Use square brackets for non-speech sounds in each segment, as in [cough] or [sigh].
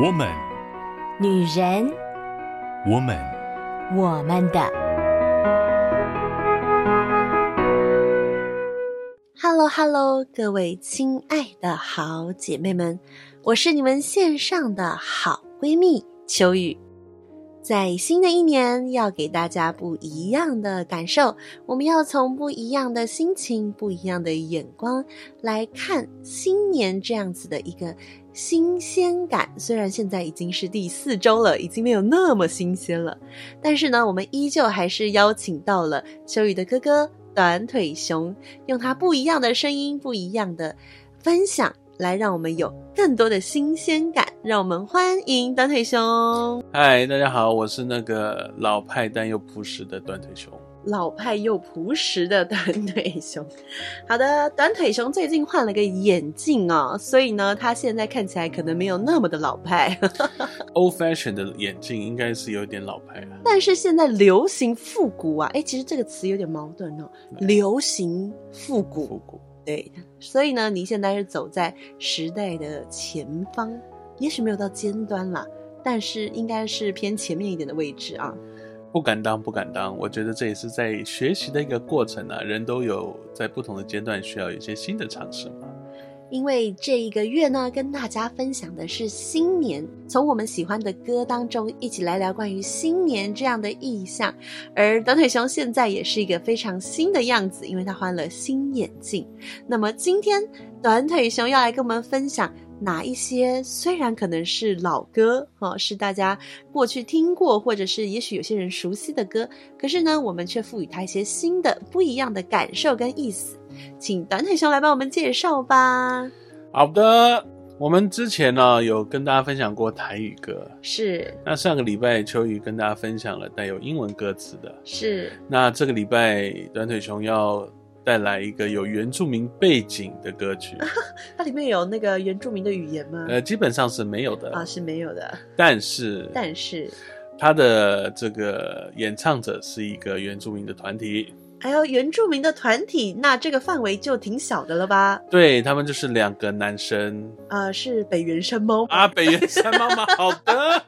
我们，女人，我们，我们的。Hello，Hello，各位亲爱的好姐妹们，我是你们线上的好闺蜜秋雨。在新的一年，要给大家不一样的感受。我们要从不一样的心情、不一样的眼光来看新年这样子的一个新鲜感。虽然现在已经是第四周了，已经没有那么新鲜了，但是呢，我们依旧还是邀请到了秋雨的哥哥短腿熊，用他不一样的声音、不一样的分享。来，让我们有更多的新鲜感。让我们欢迎短腿熊。嗨，大家好，我是那个老派但又朴实的短腿熊。老派又朴实的短腿熊。[laughs] 好的，短腿熊最近换了个眼镜哦，所以呢，他现在看起来可能没有那么的老派。[laughs] Old fashion 的眼镜应该是有点老派啊。但是现在流行复古啊，哎，其实这个词有点矛盾哦。流行复古。复古。对，所以呢，您现在是走在时代的前方，也许没有到尖端啦，但是应该是偏前面一点的位置啊。不敢当，不敢当。我觉得这也是在学习的一个过程啊，人都有在不同的阶段需要有一些新的尝试。因为这一个月呢，跟大家分享的是新年，从我们喜欢的歌当中一起来聊关于新年这样的意象。而短腿熊现在也是一个非常新的样子，因为他换了新眼镜。那么今天短腿熊要来跟我们分享哪一些虽然可能是老歌，哈，是大家过去听过，或者是也许有些人熟悉的歌，可是呢，我们却赋予它一些新的、不一样的感受跟意思。请短腿熊来帮我们介绍吧。好的，我们之前呢有跟大家分享过台语歌，是。那上个礼拜秋雨跟大家分享了带有英文歌词的，是。那这个礼拜短腿熊要带来一个有原住民背景的歌曲。[laughs] 它里面有那个原住民的语言吗？呃，基本上是没有的啊，是没有的。但是，但是，他的这个演唱者是一个原住民的团体。还有原住民的团体，那这个范围就挺小的了吧？对，他们就是两个男生，呃，是北原山猫啊，北原山猫吗？[laughs] 好的，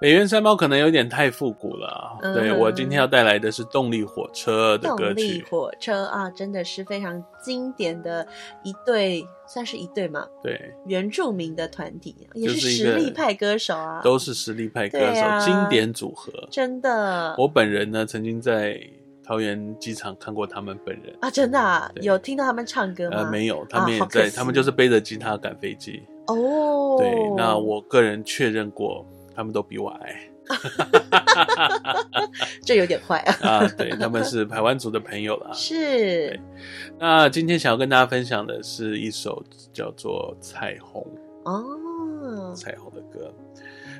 北原山猫可能有点太复古了。嗯、对，我今天要带来的是动力火车的歌曲。动力火车啊，真的是非常经典的一对，算是一对嘛？对，原住民的团体也是实力派歌手啊，都是实力派歌手，啊、经典组合，真的。我本人呢，曾经在。桃园机场看过他们本人啊，真的啊，有听到他们唱歌吗？呃，没有，他们也在，啊、他们就是背着吉他赶飞机。哦，对，那我个人确认过，他们都比我矮，[laughs] 这有点坏啊。啊，对，他们是台湾族的朋友啦。是。那今天想要跟大家分享的是一首叫做《彩虹》哦，彩虹的歌。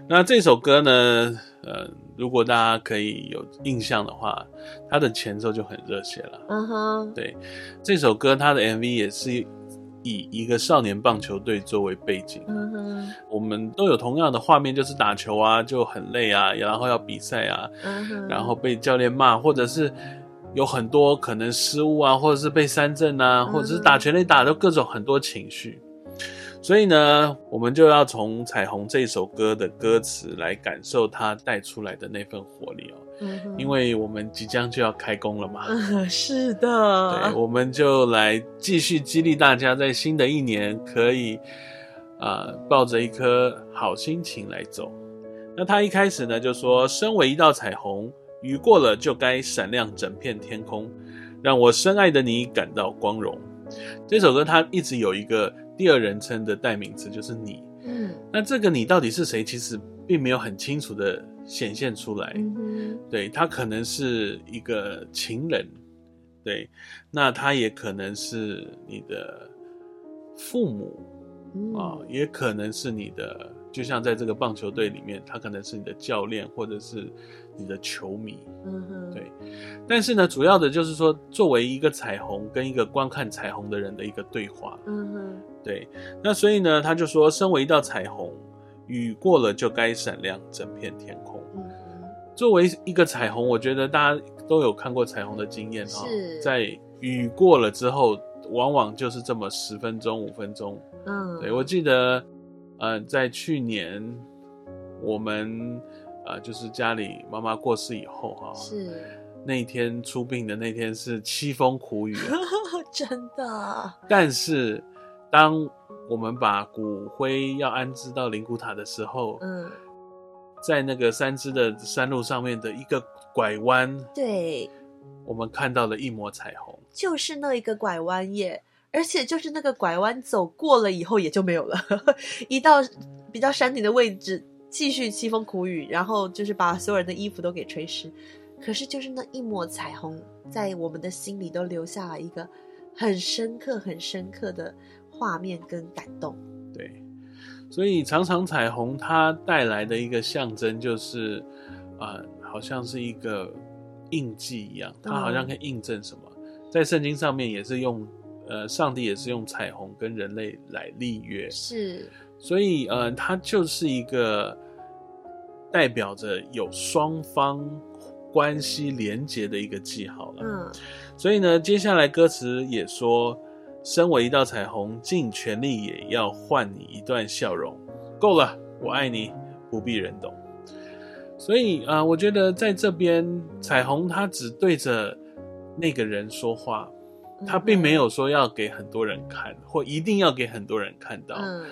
那这首歌呢，呃，如果大家可以有印象的话，它的前奏就很热血了。嗯哼，对，这首歌它的 MV 也是以一个少年棒球队作为背景。我们都有同样的画面，就是打球啊，就很累啊，然后要比赛啊，然后被教练骂，或者是有很多可能失误啊，或者是被三振啊，或者是打全垒打，都各种很多情绪。所以呢，我们就要从《彩虹》这首歌的歌词来感受它带出来的那份活力哦。嗯，因为我们即将就要开工了嘛。嗯，[laughs] 是的。对，我们就来继续激励大家，在新的一年可以啊，呃，抱着一颗好心情来走。那他一开始呢就说：“身为一道彩虹，雨过了就该闪亮整片天空，让我深爱的你感到光荣。”这首歌它一直有一个。第二人称的代名词就是你，嗯，那这个你到底是谁？其实并没有很清楚的显现出来，嗯，对，他可能是一个情人，对，那他也可能是你的父母，嗯，啊，也可能是你的。就像在这个棒球队里面，他可能是你的教练，或者是你的球迷，嗯，对。但是呢，主要的就是说，作为一个彩虹跟一个观看彩虹的人的一个对话，嗯，对。那所以呢，他就说，身为一道彩虹，雨过了就该闪亮整片天空。嗯，作为一个彩虹，我觉得大家都有看过彩虹的经验啊，是在雨过了之后，往往就是这么十分钟、五分钟。嗯，对，我记得。呃，在去年我们呃，就是家里妈妈过世以后哈，是那天出殡的那天是凄风苦雨，[laughs] 真的。但是当我们把骨灰要安置到灵骨塔的时候，嗯，在那个三支的山路上面的一个拐弯，对，我们看到了一抹彩虹，就是那一个拐弯耶。而且就是那个拐弯走过了以后也就没有了，[laughs] 一到比较山顶的位置，继续凄风苦雨，然后就是把所有人的衣服都给吹湿。可是就是那一抹彩虹，在我们的心里都留下了一个很深刻、很深刻的画面跟感动。对，所以常常彩虹它带来的一个象征就是，呃，好像是一个印记一样，它好像可以印证什么，嗯、在圣经上面也是用。呃，上帝也是用彩虹跟人类来立约，是，所以呃，它就是一个代表着有双方关系连结的一个记号了。嗯，所以呢，接下来歌词也说，身为一道彩虹，尽全力也要换你一段笑容。够了，我爱你，不必人懂。所以啊，呃，我觉得在这边，彩虹它只对着那个人说话。它并没有说要给很多人看，或一定要给很多人看到。嗯，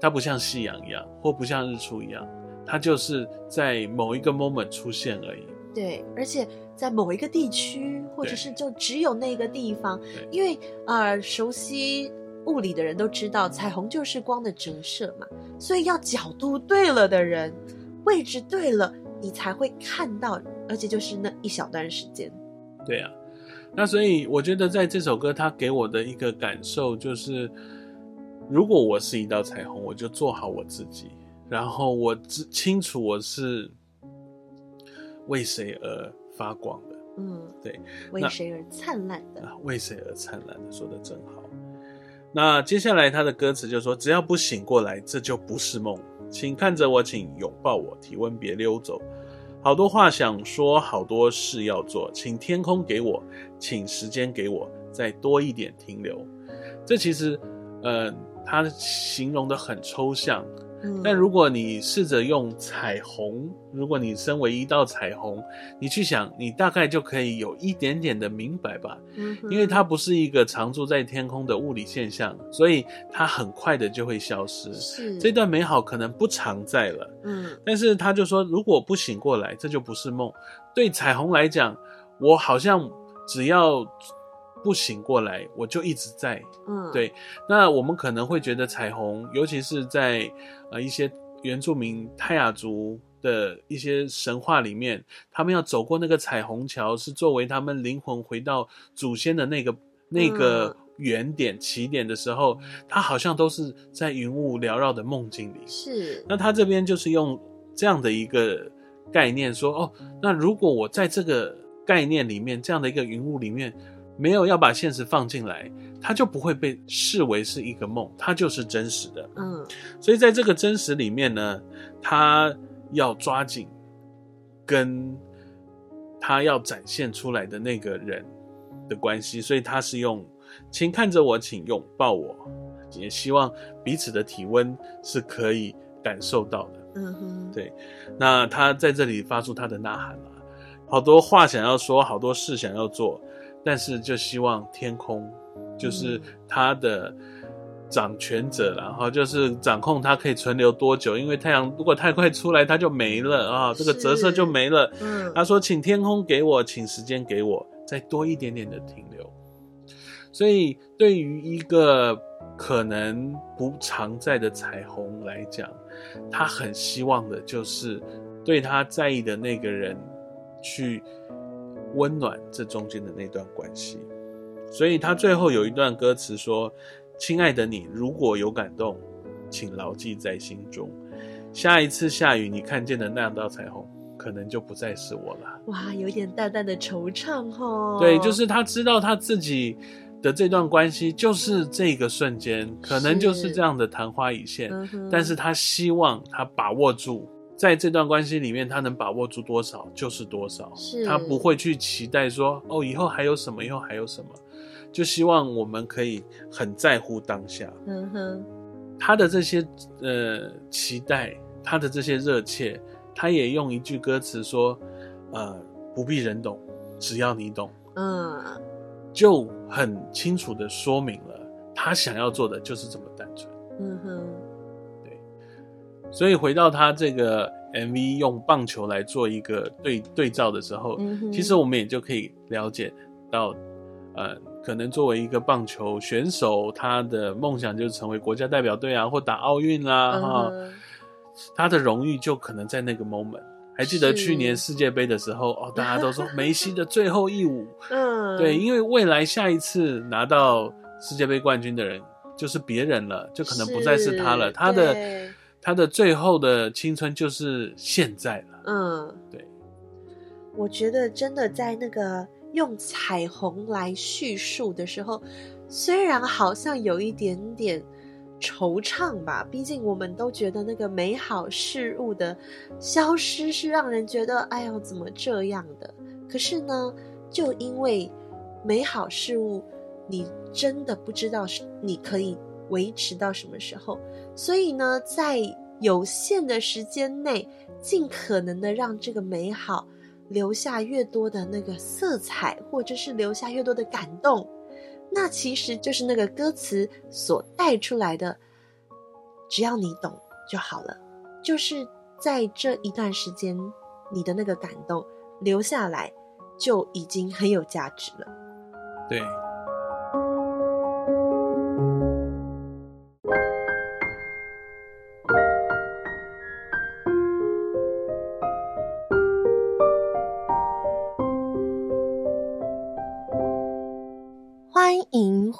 它不像夕阳一样，或不像日出一样，它就是在某一个 moment 出现而已。对，而且在某一个地区，或者是就只有那个地方，因为呃，熟悉物理的人都知道，彩虹就是光的折射嘛，所以要角度对了的人，位置对了，你才会看到，而且就是那一小段时间。对啊。那所以我觉得在这首歌，它给我的一个感受就是，如果我是一道彩虹，我就做好我自己，然后我知清楚我是为谁而发光的。嗯，对，为谁而灿烂的？啊，为谁而灿烂的？说的真好。那接下来他的歌词就说：只要不醒过来，这就不是梦。请看着我，请拥抱我，体温别溜走。好多话想说，好多事要做，请天空给我，请时间给我，再多一点停留。这其实，呃，他形容的很抽象。嗯，但如果你试着用彩虹，如果你身为一道彩虹，你去想，你大概就可以有一点点的明白吧。嗯，因为它不是一个常驻在天空的物理现象，所以它很快的就会消失。是，这段美好可能不常在了。嗯，但是他就说，如果不醒过来，这就不是梦。对彩虹来讲，我好像只要。不醒过来，我就一直在。嗯，对。那我们可能会觉得彩虹，尤其是在呃一些原住民泰雅族的一些神话里面，他们要走过那个彩虹桥，是作为他们灵魂回到祖先的那个那个原点起点的时候，他好像都是在云雾缭绕的梦境里。是。那他这边就是用这样的一个概念说，哦，那如果我在这个概念里面，这样的一个云雾里面。没有要把现实放进来，它就不会被视为是一个梦，它就是真实的。嗯，所以在这个真实里面呢，他要抓紧跟他要展现出来的那个人的关系，所以他是用“请看着我，请拥抱我”，也希望彼此的体温是可以感受到的。嗯哼，对。那他在这里发出他的呐喊了，好多话想要说，好多事想要做。但是就希望天空，就是它的掌权者，然后就是掌控它可以存留多久。因为太阳如果太快出来，它就没了啊，这个折射就没了。嗯，他说：“请天空给我，请时间给我，再多一点点的停留。”所以，对于一个可能不常在的彩虹来讲，他很希望的就是对他在意的那个人去。温暖这中间的那段关系，所以他最后有一段歌词说：“亲爱的你，如果有感动，请牢记在心中。下一次下雨，你看见的那道彩虹，可能就不再是我了。”哇，有点淡淡的惆怅哦。对，就是他知道他自己的这段关系，就是这个瞬间，可能就是这样的昙花一现，嗯，但是他希望他把握住。在这段关系里面，他能把握住多少就是多少，是他不会去期待说哦，以后还有什么，以后还有什么，就希望我们可以很在乎当下。嗯哼，他的这些呃期待，他的这些热切，他也用一句歌词说：“呃，不必人懂，只要你懂。”嗯，就很清楚的说明了他想要做的就是这么单纯。嗯哼，对。所以回到他这个 MV 用棒球来做一个对对照的时候，嗯，其实我们也就可以了解到，呃。可能作为一个棒球选手，他的梦想就是成为国家代表队啊，或打奥运啦，哈、uh，huh. 他的荣誉就可能在那个 moment。还记得去年世界杯的时候，哦，大家都说梅西的最后一舞，[laughs] 嗯，对，因为未来下一次拿到世界杯冠军的人就是别人了，就可能不再是他了，他的对他的最后的青春就是现在了，嗯，对，我觉得真的在那个。用彩虹来叙述的时候，虽然好像有一点点惆怅吧，毕竟我们都觉得那个美好事物的消失是让人觉得，哎呦，怎么这样的？可是呢，就因为美好事物，你真的不知道是你可以维持到什么时候，所以呢，在有限的时间内，尽可能的让这个美好。留下越多的那个色彩，或者是留下越多的感动，那其实就是那个歌词所带出来的。只要你懂就好了，就是在这一段时间，你的那个感动留下来，就已经很有价值了。对。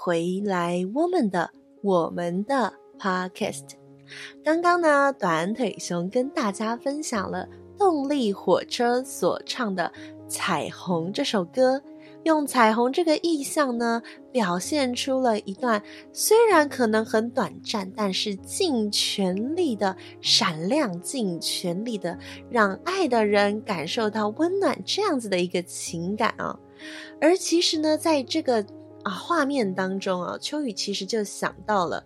回来，我们的我们的 podcast。刚刚呢，短腿熊跟大家分享了动力火车所唱的《彩虹》这首歌，用彩虹这个意象呢，表现出了一段虽然可能很短暂，但是尽全力的闪亮，尽全力的让爱的人感受到温暖，这样子的一个情感啊。而其实呢，在这个啊，画面当中啊，秋雨其实就想到了，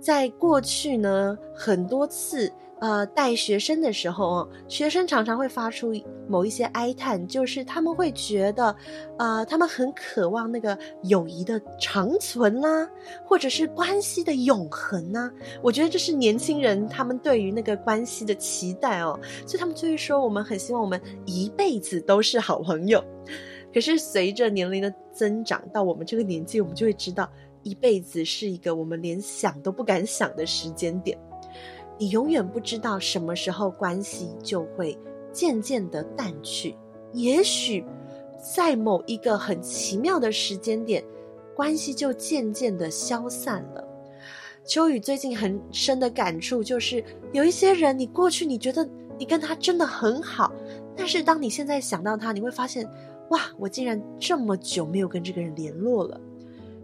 在过去呢，很多次呃带学生的时候啊，学生常常会发出某一些哀叹，就是他们会觉得，呃，他们很渴望那个友谊的长存啦、啊，或者是关系的永恒呐、啊。我觉得这是年轻人他们对于那个关系的期待哦，所以他们就会说，我们很希望我们一辈子都是好朋友。可是随着年龄的增长，到我们这个年纪，我们就会知道，一辈子是一个我们连想都不敢想的时间点。你永远不知道什么时候关系就会渐渐的淡去，也许在某一个很奇妙的时间点，关系就渐渐的消散了。秋雨最近很深的感触就是，有一些人，你过去你觉得你跟他真的很好，但是当你现在想到他，你会发现。哇！我竟然这么久没有跟这个人联络了。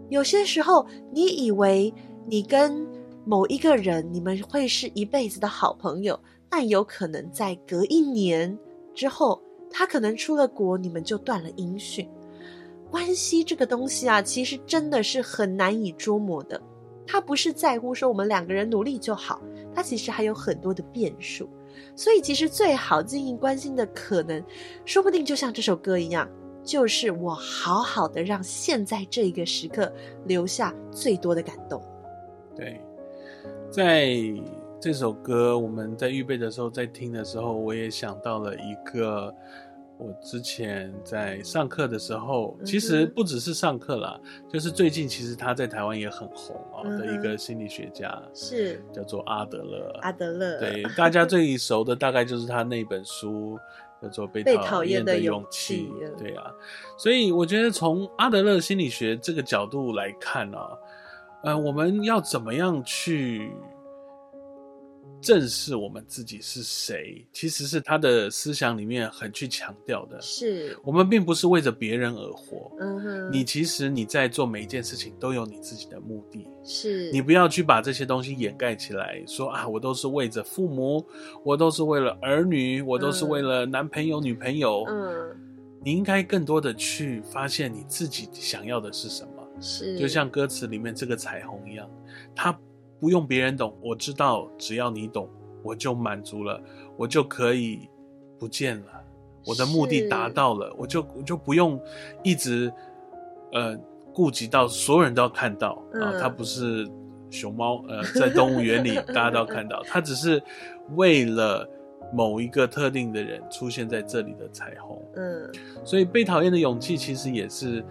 有些时候，你以为你跟某一个人，你们会是一辈子的好朋友，但有可能在隔一年之后，他可能出了国，你们就断了音讯。关系这个东西啊，其实真的是很难以捉摸的。他不是在乎说我们两个人努力就好，他其实还有很多的变数。所以，其实最好经营关心的可能，说不定就像这首歌一样，就是我好好的让现在这一个时刻留下最多的感动。对，在这首歌我们在预备的时候，在听的时候，我也想到了一个。我之前在上课的时候，其实不只是上课啦，嗯、就是最近其实他在台湾也很红啊、哦、的一个心理学家，是叫做阿德勒。阿德勒，对，大家 [laughs] 最熟的大概就是他那本书叫做《被讨厌的勇气》。对啊，所以我觉得从阿德勒心理学这个角度来看呢、啊，呃，我们要怎么样去？正视我们自己是谁，其实是他的思想里面很去强调的。是我们并不是为着别人而活。嗯哼，你其实你在做每一件事情都有你自己的目的。是你不要去把这些东西掩盖起来，说啊，我都是为着父母，我都是为了儿女，我都是为了男朋友、女朋友。嗯，你应该更多的去发现你自己想要的是什么。是，就像歌词里面这个彩虹一样，它。不用别人懂，我知道只要你懂，我就满足了，我就可以不见了，我的目的达到了，我就我就不用一直呃顾及到所有人都要看到啊，它不是熊猫呃在动物园里 [laughs] 大家都要看到，它只是为了。某一个特定的人出现在这里的彩虹，嗯，所以被讨厌的勇气其实也是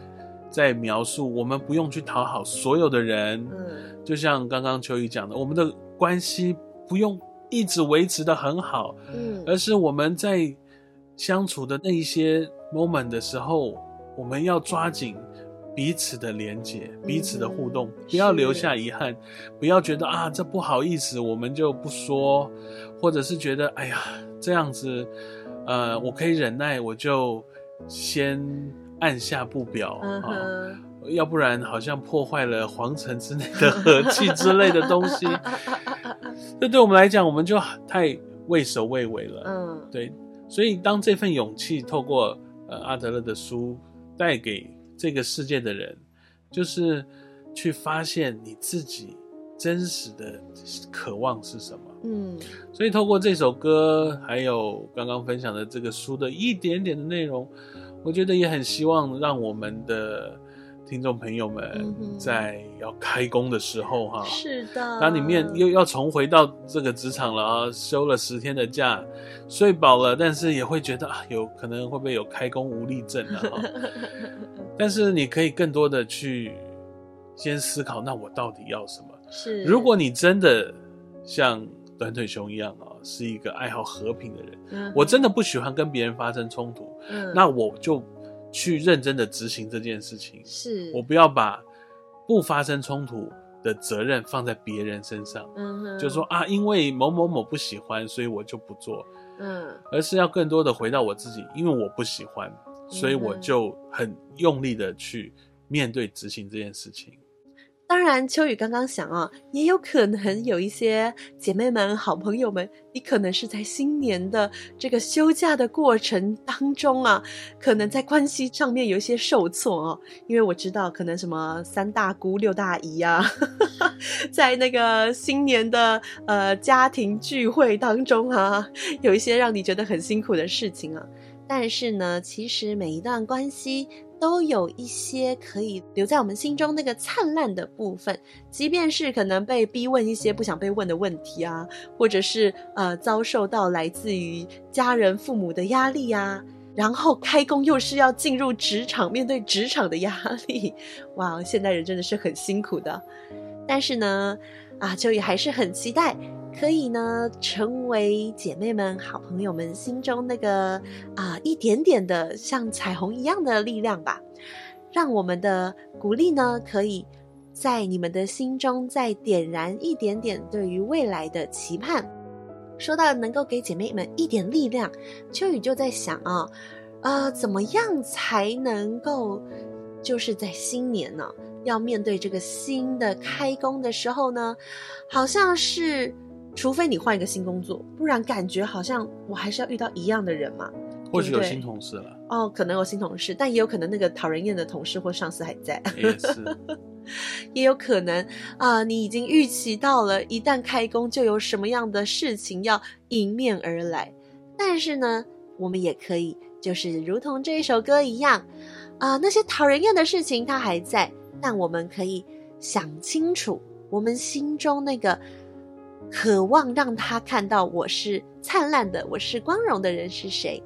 在描述我们不用去讨好所有的人，嗯，就像刚刚秋雨讲的，我们的关系不用一直维持的很好，嗯，而是我们在相处的那一些 moment 的时候，我们要抓紧。彼此的连接，彼此的互动，嗯、不要留下遗憾，不要觉得啊，这不好意思，我们就不说，或者是觉得哎呀，这样子，呃，我可以忍耐，我就先按下不表啊、嗯哦，要不然好像破坏了皇城之内的和气之类的东西。[laughs] 这对我们来讲，我们就太畏首畏尾了。嗯，对，所以当这份勇气透过呃阿德勒的书带给。这个世界的人，就是去发现你自己真实的渴望是什么。嗯，所以透过这首歌，还有刚刚分享的这个书的一点点的内容，我觉得也很希望让我们的。听众朋友们，在要开工的时候，哈，是的，当里面又要重回到这个职场了啊，休了十天的假，睡饱了，但是也会觉得啊，有可能会不会有开工无力症啊？[laughs] 但是你可以更多的去先思考，那我到底要什么？是，如果你真的像短腿熊一样啊，是一个爱好和平的人，嗯，我真的不喜欢跟别人发生冲突，嗯，那我就。去认真的执行这件事情，是。我不要把不发生冲突的责任放在别人身上，嗯哼，就说啊，因为某某某不喜欢，所以我就不做，嗯，而是要更多的回到我自己，因为我不喜欢，所以我就很用力的去面对执行这件事情。当然，秋雨刚刚想啊，也有可能有一些姐妹们、好朋友们，你可能是在新年的这个休假的过程当中啊，可能在关系上面有一些受挫哦。因为我知道，可能什么三大姑六大姨啊，[laughs] 在那个新年的呃家庭聚会当中啊，有一些让你觉得很辛苦的事情啊。但是呢，其实每一段关系。都有一些可以留在我们心中那个灿烂的部分，即便是可能被逼问一些不想被问的问题啊，或者是呃遭受到来自于家人父母的压力啊，然后开工又是要进入职场，面对职场的压力，哇，现代人真的是很辛苦的。但是呢，啊，秋雨还是很期待。可以呢，成为姐妹们、好朋友们心中那个啊一点点的像彩虹一样的力量吧，让我们的鼓励呢，可以在你们的心中再点燃一点点对于未来的期盼。说到能够给姐妹们一点力量，秋雨就在想啊，呃，怎么样才能够就是在新年呢，要面对这个新的开工的时候呢，好像是。除非你换一个新工作，不然感觉好像我还是要遇到一样的人嘛。或许有新同事了哦，可能有新同事，但也有可能那个讨人厌的同事或上司还在。也是，[laughs] 也有可能啊、呃，你已经预期到了，一旦开工就有什么样的事情要迎面而来。但是呢，我们也可以就是如同这一首歌一样啊、呃，那些讨人厌的事情它还在，但我们可以想清楚，我们心中那个。渴望让他看到我是灿烂的，我是光荣的人是谁？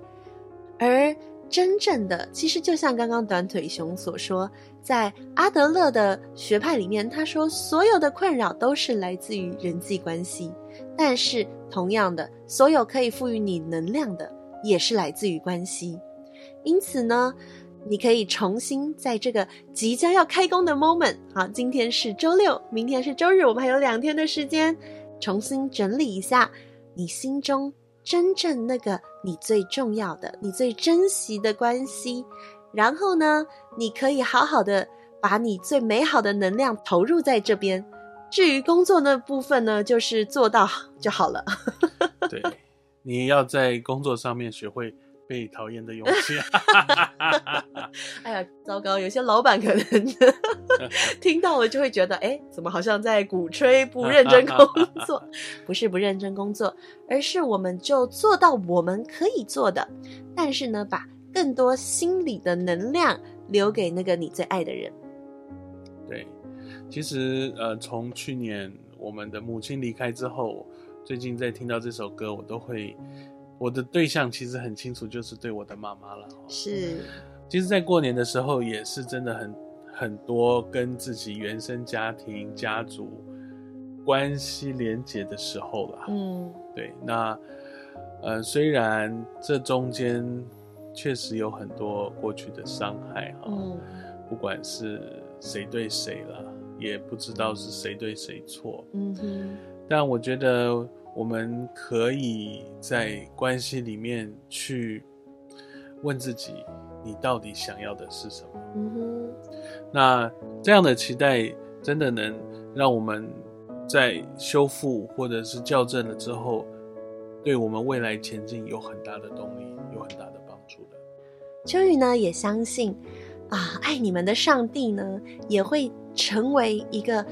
而真正的，其实就像刚刚短腿熊所说，在阿德勒的学派里面，他说所有的困扰都是来自于人际关系，但是同样的，所有可以赋予你能量的，也是来自于关系。因此呢，你可以重新在这个即将要开工的 moment，好，今天是周六，明天是周日，我们还有两天的时间。重新整理一下你心中真正那个你最重要的、你最珍惜的关系，然后呢，你可以好好的把你最美好的能量投入在这边。至于工作那部分呢，就是做到就好了。[laughs] 对，你要在工作上面学会被讨厌的勇气。[laughs] 有些老板可能 [laughs] 听到了就会觉得，哎，怎么好像在鼓吹不认真工作？不是不认真工作，而是我们就做到我们可以做的，但是呢，把更多心理的能量留给那个你最爱的人。对，其实呃，从去年我们的母亲离开之后，最近在听到这首歌，我都会。我的对象其实很清楚，就是对我的妈妈了。是，其实，在过年的时候，也是真的很很多跟自己原生家庭、家族关系连结的时候了。嗯，对。那呃，虽然这中间确实有很多过去的伤害哈，嗯，不管是谁对谁了，也不知道是谁对谁错。嗯哼，但我觉得。我们可以在关系里面去问自己：你到底想要的是什么？嗯哼。那这样的期待真的能让我们在修复或者是校正了之后，对我们未来前进有很大的动力，有很大的帮助的。秋雨呢也相信啊，爱你们的上帝呢也会成为一个。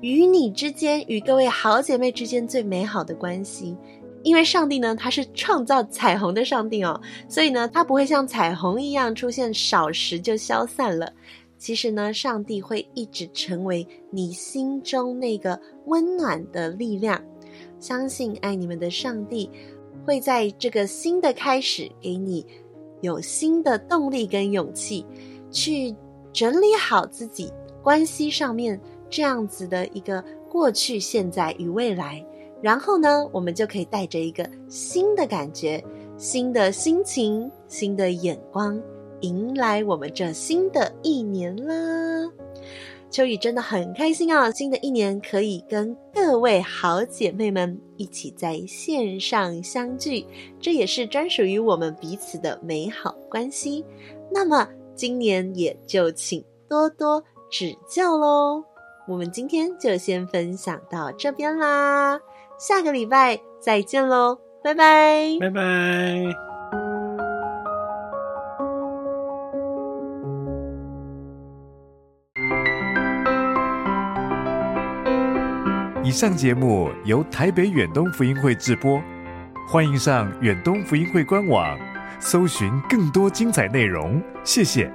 与你之间，与各位好姐妹之间最美好的关系，因为上帝呢，他是创造彩虹的上帝哦，所以呢，他不会像彩虹一样出现少时就消散了。其实呢，上帝会一直成为你心中那个温暖的力量。相信爱你们的上帝会在这个新的开始，给你有新的动力跟勇气，去整理好自己关系上面。这样子的一个过去、现在与未来，然后呢，我们就可以带着一个新的感觉、新的心情、新的眼光，迎来我们这新的一年啦。秋雨真的很开心啊！新的一年可以跟各位好姐妹们一起在线上相聚，这也是专属于我们彼此的美好关系。那么今年也就请多多指教喽。我们今天就先分享到这边啦，下个礼拜再见喽，拜拜，拜拜。以上节目由台北远东福音会制播，欢迎上远东福音会官网，搜寻更多精彩内容，谢谢。